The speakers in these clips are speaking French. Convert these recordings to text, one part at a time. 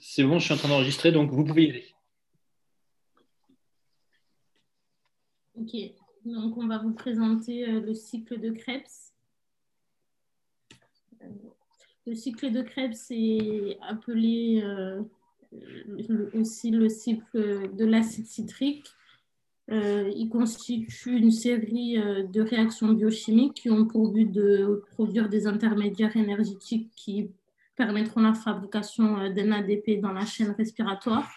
C'est bon, je suis en train d'enregistrer, donc vous pouvez y aller. Ok, donc on va vous présenter euh, le cycle de Krebs. Euh, le cycle de Krebs est appelé euh, aussi le cycle de l'acide citrique. il constitue une série de réactions biochimiques qui ont pour but de produire des intermédiaires énergétiques qui permettront la fabrication d'un ADP dans la chaîne respiratoire.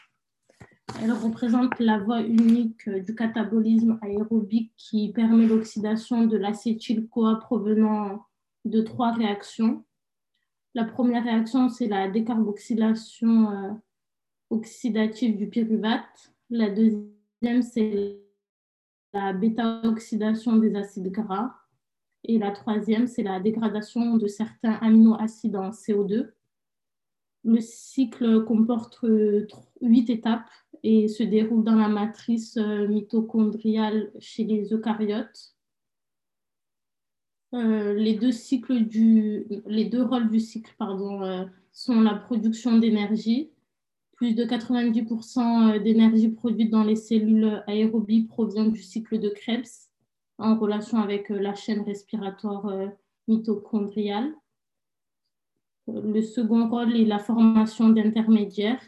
Elle représente la voie unique du catabolisme aérobique qui permet l'oxydation de l'acétyl-CoA provenant de trois réactions. La première réaction, c'est la décarboxylation euh, oxydative du pyruvate. La deuxième, c'est la bêta-oxydation des acides gras. Et la troisième, c'est la dégradation de certains aminoacides en CO2. Le cycle comporte huit étapes et se déroule dans la matrice euh, mitochondriale chez les eucaryotes. Euh, les, deux rôles du cycle pardon, euh, sont la production d'énergie. Plus de 90% d'énergie produite dans les cellules aérobies provient du cycle de Krebs en relation avec la chaîne respiratoire mitochondriale. Le second rôle est la formation d'intermédiaires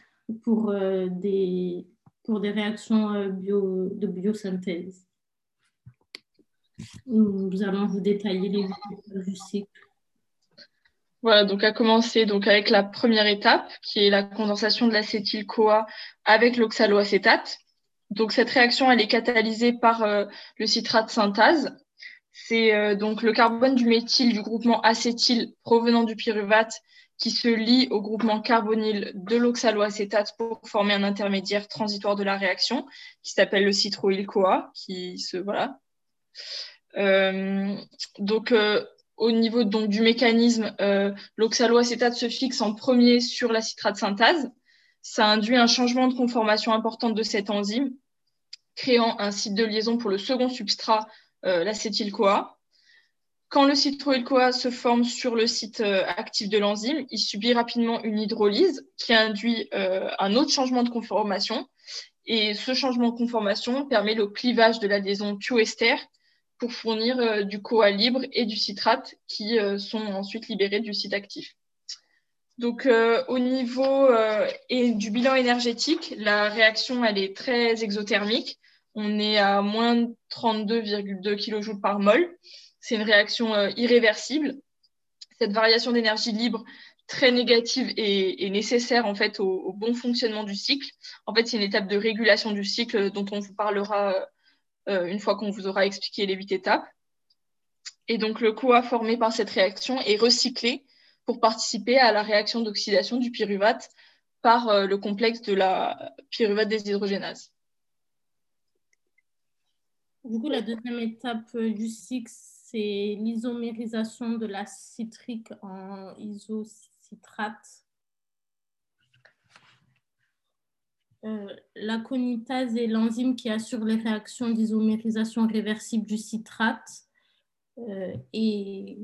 pour, euh, des, pour des réactions euh, de biosynthèse. Nous allons vous détailler les étapes du cycle. Voilà, donc à commencer donc avec la première étape qui est la condensation de l'acétyl-CoA avec l'oxaloacétate. Donc cette réaction elle est catalysée par euh, le citrate synthase. C'est donc le carbone du méthyle du groupement acétyl provenant du pyruvate qui se lie au groupement carbonyl de l'oxaloacétate pour former un intermédiaire transitoire de la réaction qui s'appelle le citroïl-CoA, qui se voilà. Euh, donc euh, au niveau donc, du mécanisme, euh, l'oxaloacétate se fixe en premier sur la citrate synthase. Ça induit un changement de conformation importante de cette enzyme, créant un site de liaison pour le second substrat, l'acétyl-CoA. Quand le citroïl-CoA se forme sur le site euh, actif de l'enzyme, il subit rapidement une hydrolyse qui induit euh, un autre changement de conformation. Et ce changement de conformation permet le clivage de la liaison thioester pour fournir euh, du CoA libre et du citrate qui sont ensuite libérés du site actif. Donc, au niveau du bilan énergétique, la réaction elle est très exothermique. On est à moins 32,2 kJ par mol c'est une réaction euh, irréversible. Cette variation d'énergie libre très négative est, nécessaire en fait au, bon fonctionnement du cycle. En fait, c'est une étape de régulation du cycle dont on vous parlera euh, une fois qu'on vous aura expliqué les huit étapes. Et donc, le CoA formé par cette réaction est recyclé pour participer à la réaction d'oxydation du pyruvate par euh, le complexe de la pyruvate déshydrogénase. Du coup, la deuxième étape du cycle, c'est l'isomérisation de la citrique en isocitrate. Euh, la conitase est l'enzyme qui assure les réactions d'isomérisation réversible du citrate. Euh, et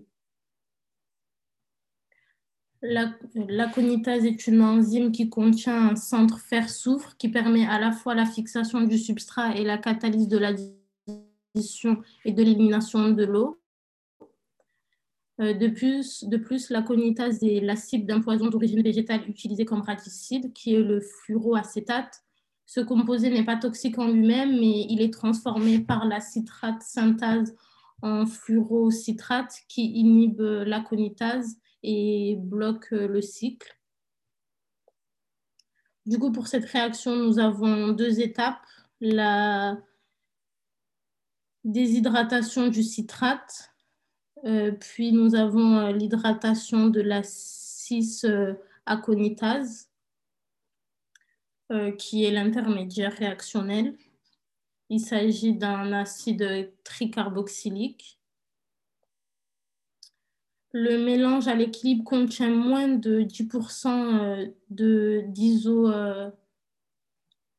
la, la, conitase est une enzyme qui contient un centre fer-soufre qui permet à la fois la fixation du substrat et la catalyse de la et de l'élimination de l'eau. Euh, de plus, de plus, la conitase est l'acide d'un poison d'origine végétale utilisé comme raticide, qui est le fluoroacétate. Ce composé n'est pas toxique en lui-même, mais il est transformé par la citrate synthase en fluorocitrate qui inhibe la conitase et bloque le cycle. Du coup, pour cette réaction, nous avons deux étapes. La déshydratation du citrate, euh, puis nous avons euh, l'hydratation de la 6-aconitase, euh, qui est l'intermédiaire réactionnel. Il s'agit d'un acide tricarboxylique. Le mélange à l'équilibre contient moins de 10%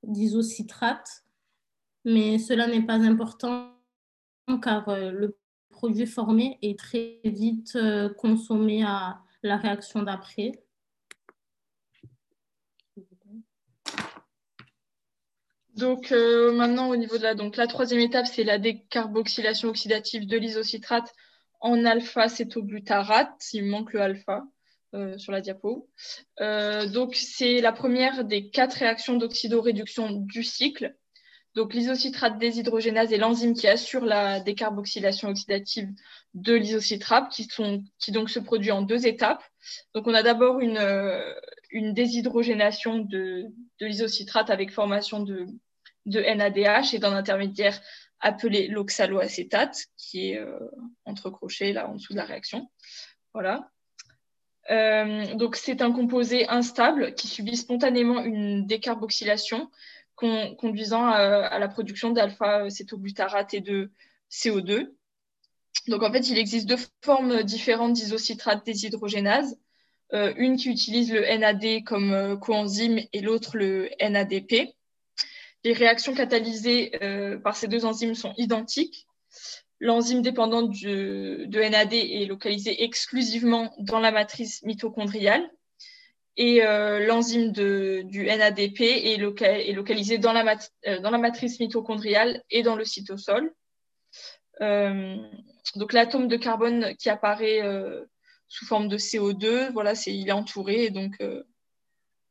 d'isocitrate, mais cela n'est pas important car euh, le produit formé est très vite euh, consommé à la réaction d'après. Donc euh, maintenant au niveau de la donc la troisième étape c'est la décarboxylation oxydative de l'isocitrate en alpha-cétoglutarate. Il manque le alpha sur la diapo. Donc c'est la première des quatre réactions d'oxydoréduction du cycle. Donc l'isocitrate déshydrogénase est l'enzyme qui assure la décarboxylation oxydative de l'isocitrate, qui, donc se produit en deux étapes. Donc on a d'abord une, euh, une déshydrogénation de, de l'isocitrate avec formation de, de NADH et d'un intermédiaire appelé l'oxaloacétate, qui est euh, entre crochets là en dessous de la réaction. Voilà. Euh, donc c'est un composé instable qui subit spontanément une décarboxylation conduisant à, la production d'alpha-cétobutárate et de CO2. Donc en fait, il existe deux formes différentes d'isocitrate déshydrogénase. Euh, une qui utilise le NAD comme euh, coenzyme et l'autre le NADP. Les réactions catalysées euh, par ces deux enzymes sont identiques. L'enzyme dépendante de NAD est localisée exclusivement dans la matrice mitochondriale et euh, l'enzyme du NADP est, est localisée dans la, euh, dans la, matrice mitochondriale et dans le cytosol. Euh, donc l'atome de carbone qui apparaît sous forme de CO2, voilà, il est entouré et donc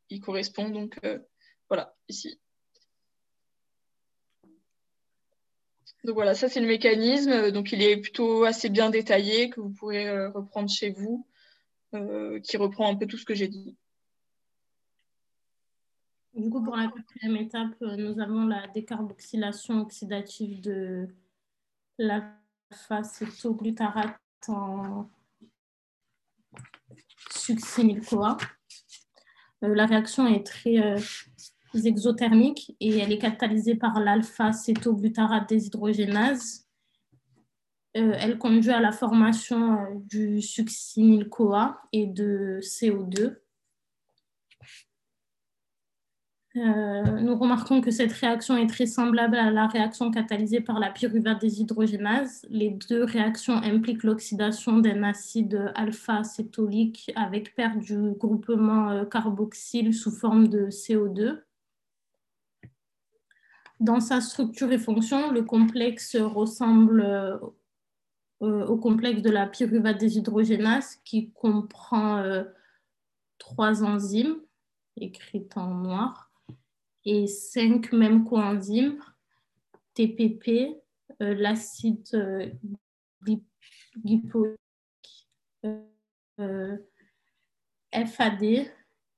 il correspond donc voilà ici. Donc voilà, ça c'est le mécanisme. Donc il est plutôt assez bien détaillé que vous pourrez reprendre chez vous, qui reprend un peu tout ce que j'ai dit. Du coup, pour la quatrième étape, euh, nous avons la décarboxylation oxydative de l'alpha-cétoglutarate en succinyl-CoA. Euh, la réaction est très euh, exothermique et elle est catalysée par l'alpha-cétoglutarate déshydrogénase. elle conduit à la formation du succinyl-CoA et de CO2 euh, nous remarquons que cette réaction est très semblable à la réaction catalysée par la pyruvate déshydrogénase. Les deux réactions impliquent l'oxydation d'un acide alpha-acétolique avec perte du groupement euh, carboxyle sous forme de CO2. Dans sa structure et fonction, le complexe ressemble euh, au complexe de la pyruvate déshydrogénase qui comprend trois enzymes écrites en noir et cinq mêmes coenzymes, TPP, euh, l'acide euh, euh, FAD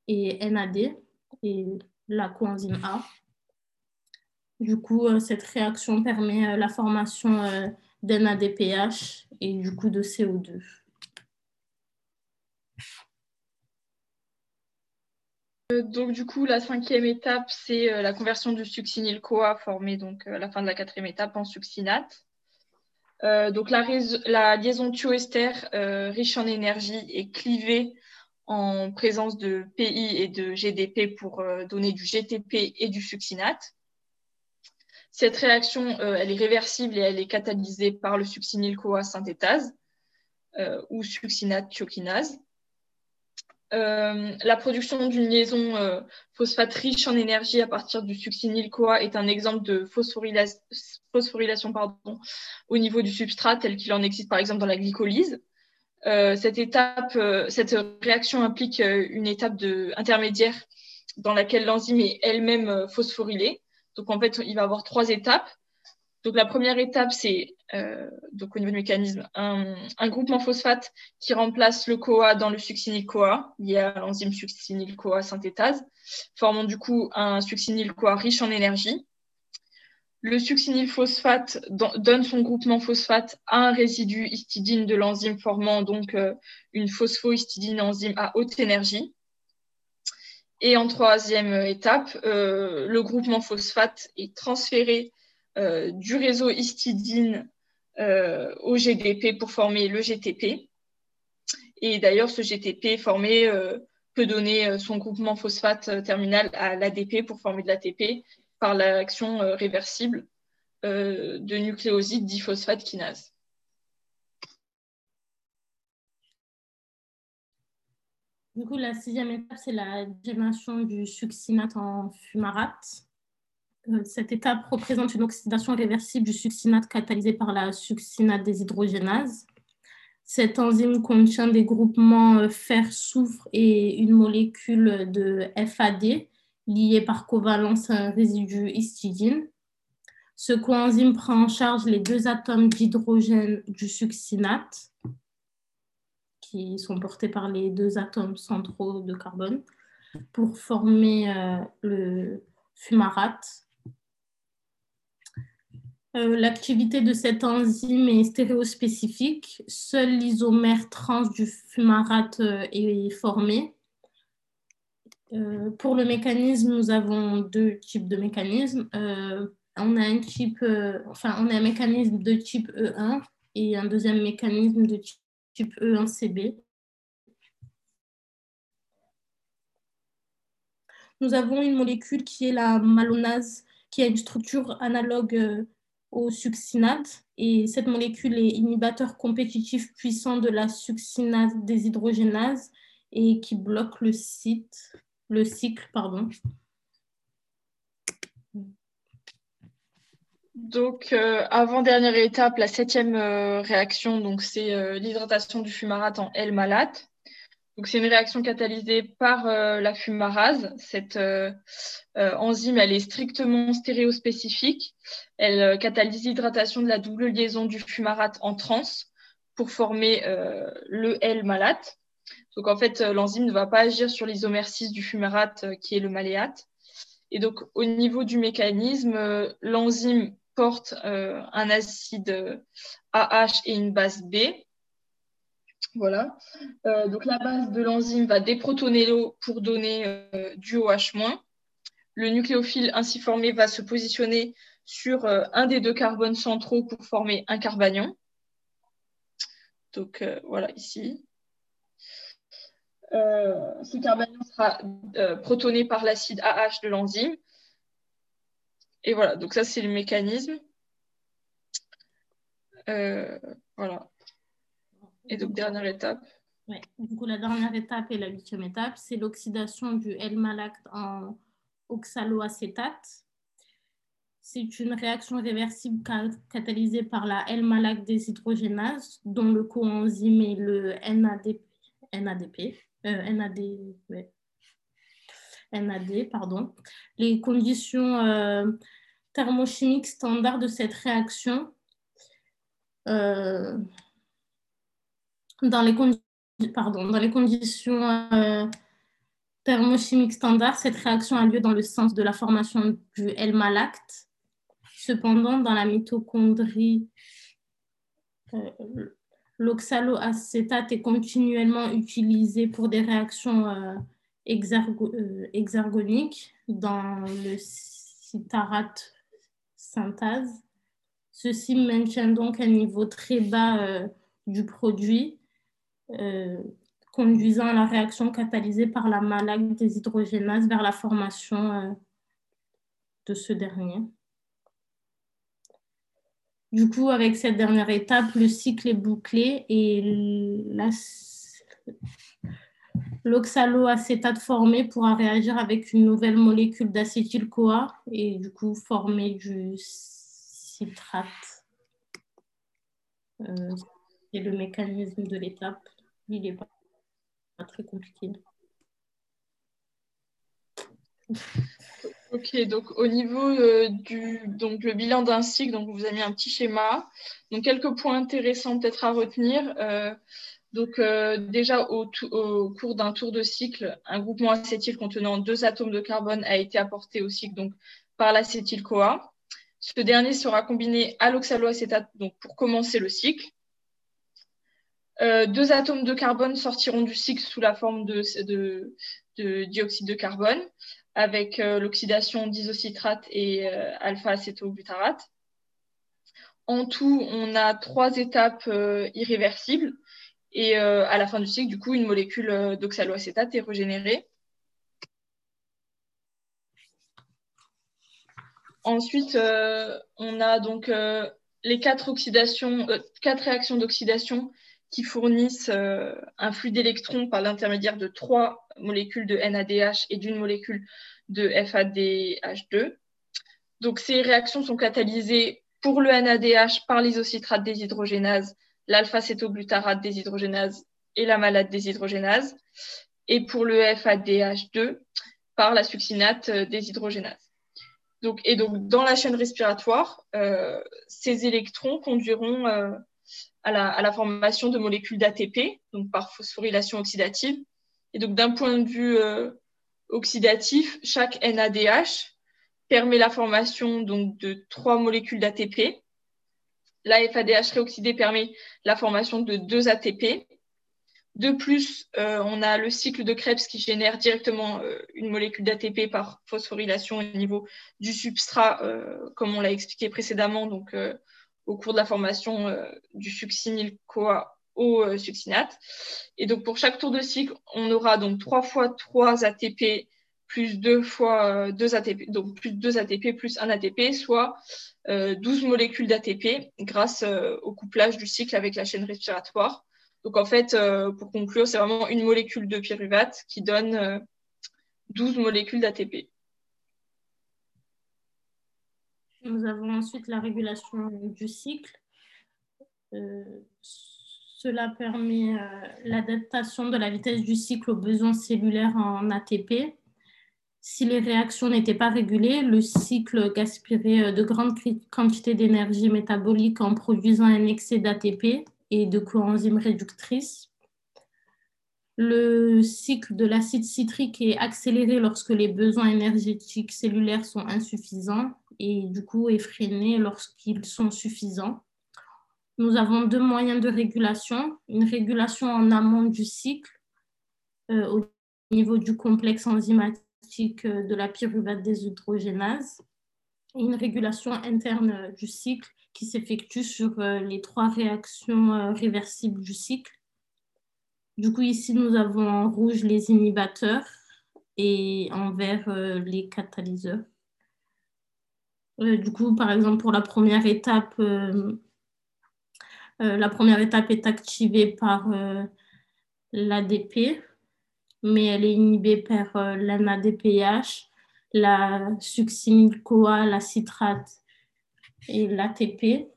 et NAD et la coenzyme A. Du coup, cette réaction permet la formation d'NADPH et du coup de CO2. Euh, donc du coup, la cinquième étape, c'est euh, la conversion du succinyl-CoA formé donc euh, à la fin de la quatrième étape en succinate. donc la, liaison thioester riche en énergie est clivée en présence de PI et de GDP pour donner du GTP et du succinate. Cette réaction, elle est réversible et elle est catalysée par le succinyl-CoA synthétase ou succinate thiokinase. Euh, la production d'une liaison euh, phosphate riche en énergie à partir du succinyl-CoA est un exemple de phosphorylation, au niveau du substrat tel qu'il en existe par exemple dans la glycolyse. Euh, cette réaction implique une étape intermédiaire dans laquelle l'enzyme est elle-même phosphorylée. Donc en fait, il va y avoir trois étapes. Donc la première étape, c'est euh, donc au niveau du mécanisme, un, groupement phosphate qui remplace le CoA dans le succinyl-CoA, lié à l'enzyme succinyl-CoA synthétase, formant du coup un succinyl-CoA riche en énergie. Le succinyl-phosphate donne son groupement phosphate à un résidu histidine de l'enzyme, formant donc euh, une phosphohistidine enzyme à haute énergie. Et en troisième étape, euh, le groupement phosphate est transféré du réseau histidine euh, au GDP pour former le GTP. Et d'ailleurs, ce GTP formé euh, peut donner son groupement phosphate terminal à l'ADP pour former de l'ATP par l'action réversible de nucléosides diphosphate kinase. Du coup, la sixième étape, c'est la dimension du succinate en fumarate. Cette étape représente une oxydation réversible du succinate catalysé par la succinate déshydrogénase. Cette enzyme contient des groupements fer-soufre et une molécule de FAD liée par covalence à un résidu histidine. Ce coenzyme prend en charge les deux atomes d'hydrogène du succinate qui sont portés par les deux atomes centraux de carbone pour former euh, le fumarate. Euh, l'activité de cette enzyme est stéréospécifique. Seul l'isomère trans du fumarate euh, est formé. pour le mécanisme, nous avons deux types de mécanismes. on, a un on a un mécanisme de type E1 et un deuxième mécanisme de type type E1CB. Nous avons une molécule qui est la malonase, qui a une structure analogue euh, au succinate. Et cette molécule est inhibiteur compétitif puissant de la succinase déshydrogénase et qui bloque le, site, le cycle. Pardon. Donc, euh, avant-dernière étape, la septième euh, réaction, donc c'est euh, l'hydratation du fumarate en L-malate. Donc, c'est une réaction catalysée par la fumarase. Cette enzyme, elle est strictement stéréospécifique. Elle catalyse l'hydratation de la double liaison du fumarate en trans pour former le L-malate. Donc, en fait, l'enzyme ne va pas agir sur l'isomère 6 du fumarate, qui est le maléate. Et donc, au niveau du mécanisme, l'enzyme porte euh, un acide AH et une base B. Voilà. Euh, donc la base de l'enzyme va déprotoner l'eau pour donner euh, du OH-. Le nucléophile ainsi formé va se positionner sur un des deux carbones centraux pour former un carbanion. Donc voilà ici. ce carbanion sera protoné par l'acide AH de l'enzyme et voilà, donc ça, c'est le mécanisme. Euh, voilà. Et donc, dernière étape. Ouais. Du coup, la dernière étape et la huitième étape, c'est l'oxydation du L-malacte en oxaloacétate. C'est une réaction réversible catalysée par la L-malacte déshydrogénase, dont le coenzyme est le NADP. NADP, euh, NAD, NAD, pardon. Les conditions euh, thermochimiques standards de cette réaction euh, dans, les conditions euh, thermochimiques standards, cette réaction a lieu dans le sens de la formation du L-malacte. Cependant, dans la mitochondrie, l'oxaloacétate est continuellement utilisé pour des réactions euh, hexargonique dans le citarate synthase. Ceci maintient donc un niveau très bas euh, du produit, euh, conduisant à la réaction catalysée par la malade des hydrogénases vers la formation de ce dernier. Du coup, avec cette dernière étape, le cycle est bouclé et L'oxaloacétate formé pourra réagir avec une nouvelle molécule d'acétyl-CoA et du coup former du citrate. Euh, c'est le mécanisme de l'étape. Il n'est pas, très compliqué. Ok, donc au niveau euh, du donc, le bilan d'un cycle, donc vous avez mis un petit schéma. Donc quelques points intéressants peut-être à retenir. Euh, donc euh, déjà au, cours d'un tour de cycle, un groupement acétyl contenant deux atomes de carbone a été apporté au cycle donc, par l'acétyl-CoA. Ce dernier sera combiné à l'oxaloacétate pour commencer le cycle. Euh, deux atomes de carbone sortiront du cycle sous la forme de, dioxyde de carbone avec euh, l'oxydation d'isocitrate et alpha-acétobutérate. En tout, on a trois étapes irréversibles et euh, à la fin du cycle, du coup, une molécule euh, d'oxaloacétate est régénérée. Ensuite, euh, on a donc les quatre, oxydations, quatre réactions d'oxydation qui fournissent un flux d'électrons par l'intermédiaire de trois molécules de NADH et d'une molécule de FADH2. Donc, ces réactions sont catalysées pour le NADH par l'isocitrate déshydrogénase, l'alpha-cétoglutarate déshydrogénase et la malade déshydrogénase, et pour le FADH2 par la succinate déshydrogénase. Donc, et donc, dans la chaîne respiratoire, euh, ces électrons conduiront euh, à, la, formation de molécules d'ATP, donc par phosphorylation oxydative. Et donc, d'un point de vue euh, oxydatif, chaque NADH permet la formation donc, de trois molécules d'ATP. La FADH réoxydée permet la formation de deux ATP. De plus, euh, on a le cycle de Krebs qui génère directement euh, une molécule d'ATP par phosphorylation au niveau du substrat, comme on l'a expliqué précédemment, donc au cours de la formation du succinyl-CoA au succinate. Et donc pour chaque tour de cycle, on aura donc trois fois trois ATP plus deux fois deux ATP, donc plus deux ATP plus un ATP, soit 12 molécules d'ATP grâce au couplage du cycle avec la chaîne respiratoire. Donc en fait, euh, pour conclure, c'est vraiment une molécule de pyruvate qui donne 12 euh, molécules d'ATP. Nous avons ensuite la régulation du cycle. Euh, cela permet l'adaptation de la vitesse du cycle aux besoins cellulaires en ATP. Si les réactions n'étaient pas régulées, le cycle gaspillerait de grandes quantités d'énergie métabolique en produisant un excès d'ATP et de coenzymes réductrices. Le cycle de l'acide citrique est accéléré lorsque les besoins énergétiques cellulaires sont insuffisants et du coup freiné lorsqu'ils sont suffisants. Nous avons deux moyens de régulation. Une régulation en amont du cycle euh, au niveau du complexe enzymatique euh, de la pyruvate déshydrogénase et une régulation interne du cycle qui s'effectue sur euh, les trois réactions euh, réversibles du cycle. Du coup, ici, nous avons en rouge les inhibateurs et en vert euh, les catalyseurs. Du coup, par exemple, pour la première étape, la première étape est activée par l'ADP, mais elle est inhibée par l'NADPH, la succinyl-CoA, la citrate et l'ATP.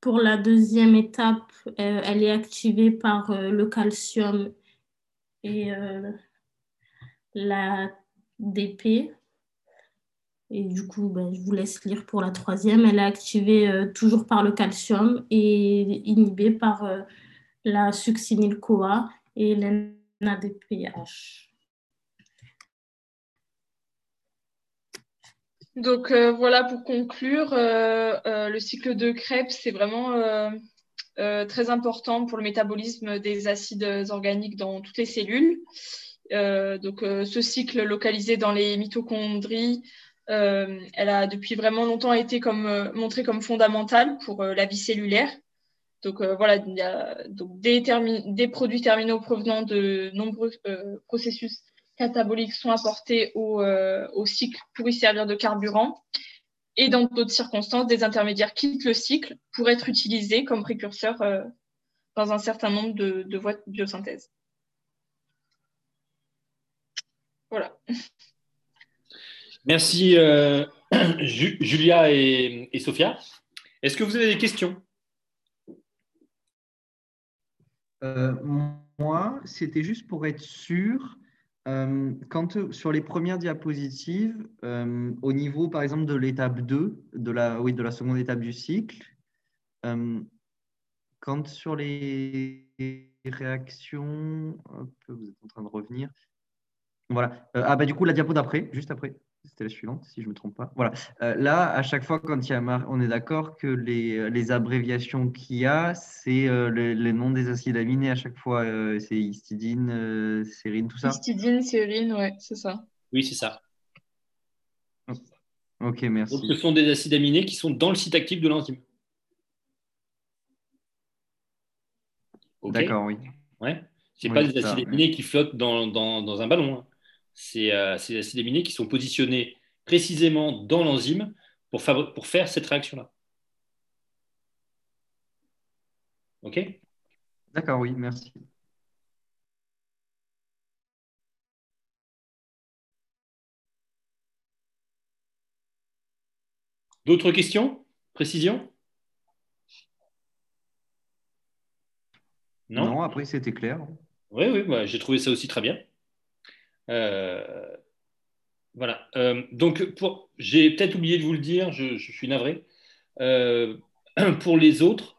Pour la deuxième étape, euh, elle est activée par euh, le calcium et euh, l'ADP. Et du coup, ben, je vous laisse lire pour la troisième. Elle est activée toujours par le calcium et inhibée par la succinyl-CoA et l'NADPH. Donc euh, voilà, pour conclure, euh, euh, le cycle de Krebs, c'est vraiment très important pour le métabolisme des acides organiques dans toutes les cellules. donc ce cycle localisé dans les mitochondries, elle a depuis vraiment longtemps été comme, montrée comme fondamentale pour la vie cellulaire. Donc voilà, donc, des, produits terminaux provenant de nombreux processus cataboliques sont apportés euh, au, cycle pour y servir de carburant. Et dans d'autres circonstances, des intermédiaires quittent le cycle pour être utilisés comme précurseurs euh, dans un certain nombre de, voies de biosynthèse. Voilà. Merci euh, Julia et, Sophia. Est-ce que vous avez des questions? Moi, c'était juste pour être sûr euh, quand, sur les premières diapositives, euh, au niveau par exemple de l'étape 2, de la, oui, de la seconde étape du cycle, euh, quand sur les réactions, vous êtes en train de revenir. Voilà. ah bah du coup la diapo d'après, juste après. C'était la suivante, si je ne me trompe pas. Voilà. Euh, là, à chaque fois, quand il y a on est d'accord que les, les abréviations qu'il y a, c'est euh, les, noms des acides aminés à chaque fois. Euh, c'est histidine, sérine, tout ça? Histidine, sérine, ouais, c'est ça. Oui, c'est ça. Ok, merci. Donc, ce sont des acides aminés qui sont dans le site actif de l'enzyme. D'accord, oui. Ouais. Ce pas des acides aminés qui flottent dans, dans, dans un ballon. Hein c'est euh, ces acides aminés qui sont positionnés précisément dans l'enzyme pour, pour, faire cette réaction-là. OK? D'accord, oui, merci. D'autres questions? Précision? Non, après c'était clair. Oui, oui, j'ai trouvé ça aussi très bien. Euh, voilà. Euh, donc, j'ai peut-être oublié de vous le dire, je, suis navré. Euh, pour les autres,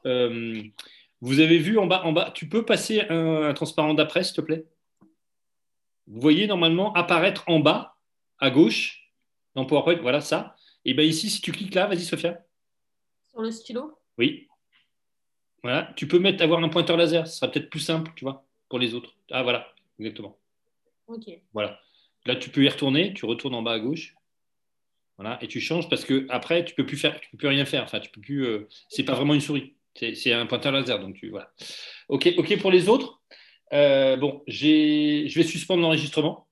vous avez vu en bas, en bas, tu peux passer un, transparent d'après, s'il te plaît? Vous voyez normalement apparaître en bas, à gauche, dans PowerPoint, voilà ça. Et bien ici, si tu cliques là, vas-y Sophia. Sur le stylo? Oui. Voilà, tu peux mettre, avoir un pointeur laser, ce sera peut-être plus simple, tu vois, pour les autres. Ah voilà, exactement. Voilà. Là, tu peux y retourner, tu retournes en bas à gauche. Voilà, et tu changes parce que après, tu peux plus faire, tu peux plus rien faire. Enfin, tu peux plus. Euh, c'est pas vraiment une souris, c'est un pointeur laser, donc tu voilà. Ok, ok pour les autres. Euh, je vais suspendre l'enregistrement.